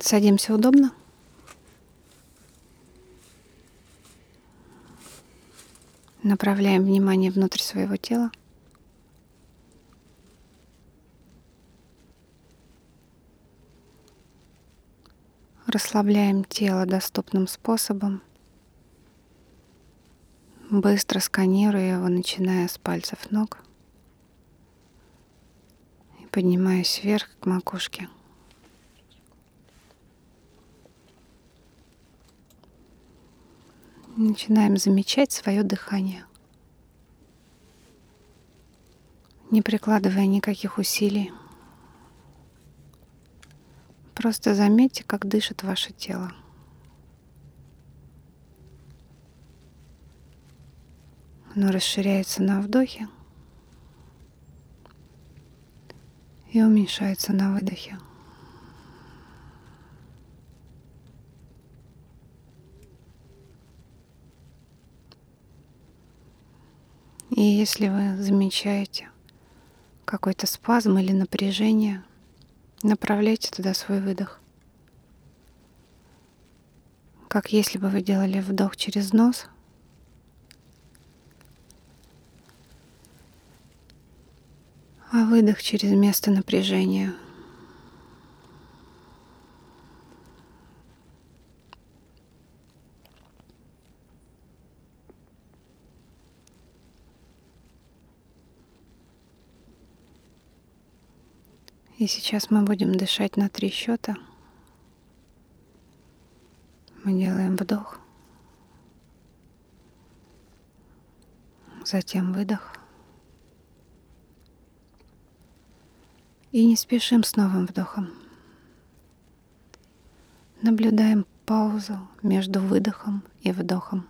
Садимся удобно. Направляем внимание внутрь своего тела. Расслабляем тело доступным способом, быстро сканируя его, начиная с пальцев ног и поднимаясь вверх к макушке. Начинаем замечать свое дыхание, не прикладывая никаких усилий. Просто заметьте, как дышит ваше тело. Оно расширяется на вдохе и уменьшается на выдохе. И если вы замечаете какой-то спазм или напряжение, Направляйте туда свой выдох. Как если бы вы делали вдох через нос. А выдох через место напряжения. И сейчас мы будем дышать на три счета. Мы делаем вдох, затем выдох. И не спешим с новым вдохом. Наблюдаем паузу между выдохом и вдохом.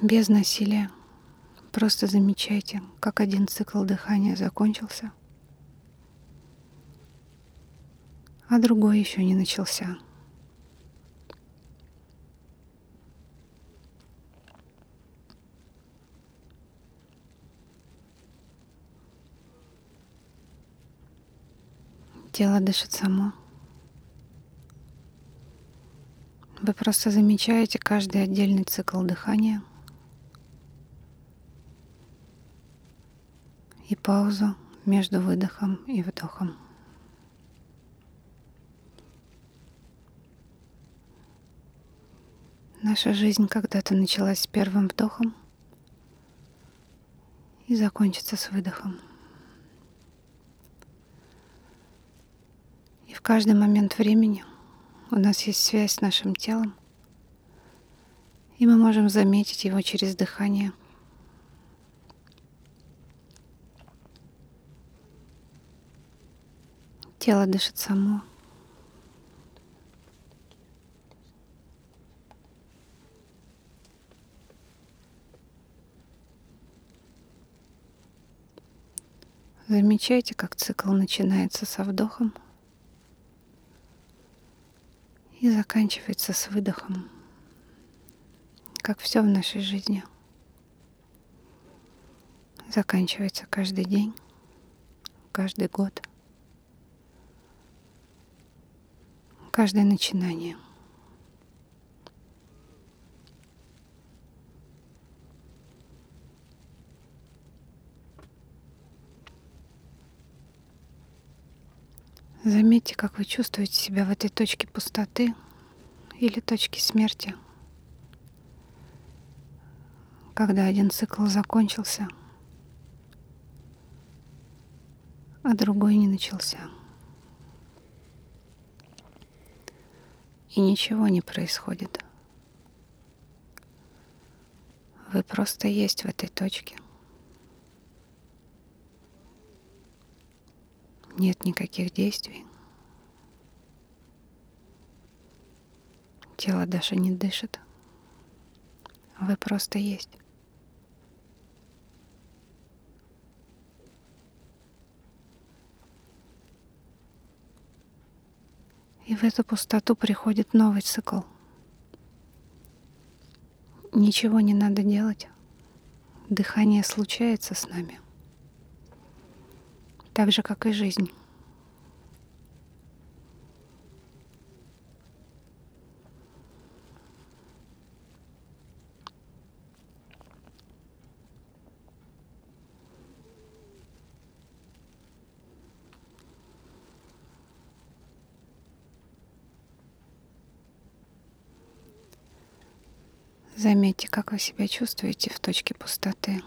Без насилия. Просто замечайте, как один цикл дыхания закончился, а другой еще не начался. Тело дышит само. Вы просто замечаете каждый отдельный цикл дыхания — и паузу между выдохом и вдохом. Наша жизнь когда-то началась с первым вдохом и закончится с выдохом. И в каждый момент времени у нас есть связь с нашим телом, и мы можем заметить его через дыхание – Тело дышит само. Замечайте, как цикл начинается со вдохом и заканчивается с выдохом, как все в нашей жизни. Заканчивается каждый день, каждый год – каждое начинание. Заметьте, как вы чувствуете себя в этой точке пустоты или точке смерти, когда один цикл закончился, а другой не начался. И ничего не происходит. Вы просто есть в этой точке. Нет никаких действий. Тело даже не дышит. Вы просто есть. И в эту пустоту приходит новый цикл. Ничего не надо делать. Дыхание случается с нами. Так же, как и жизнь. Заметьте, как вы себя чувствуете в точке пустоты.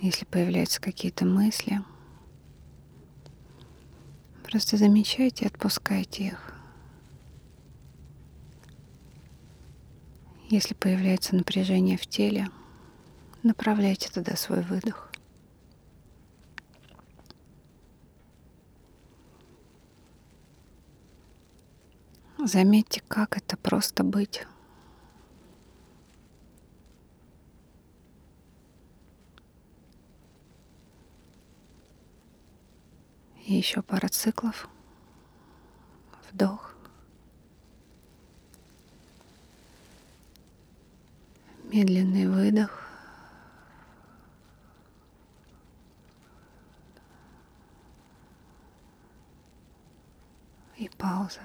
Если появляются какие-то мысли, просто замечайте и отпускайте их. Если появляется напряжение в теле, направляйте туда свой выдох. Заметьте, как это просто быть. И еще пара циклов. Вдох. Медленный выдох. И пауза.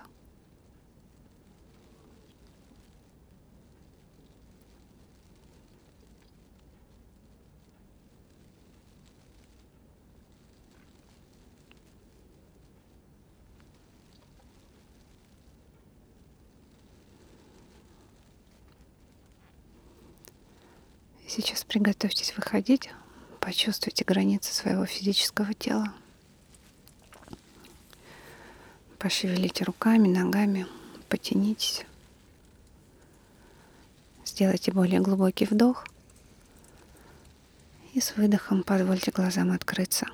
Сейчас приготовьтесь выходить. Почувствуйте границы своего физического тела. Пошевелите руками, ногами, потянитесь. Сделайте более глубокий вдох. И с выдохом позвольте глазам открыться.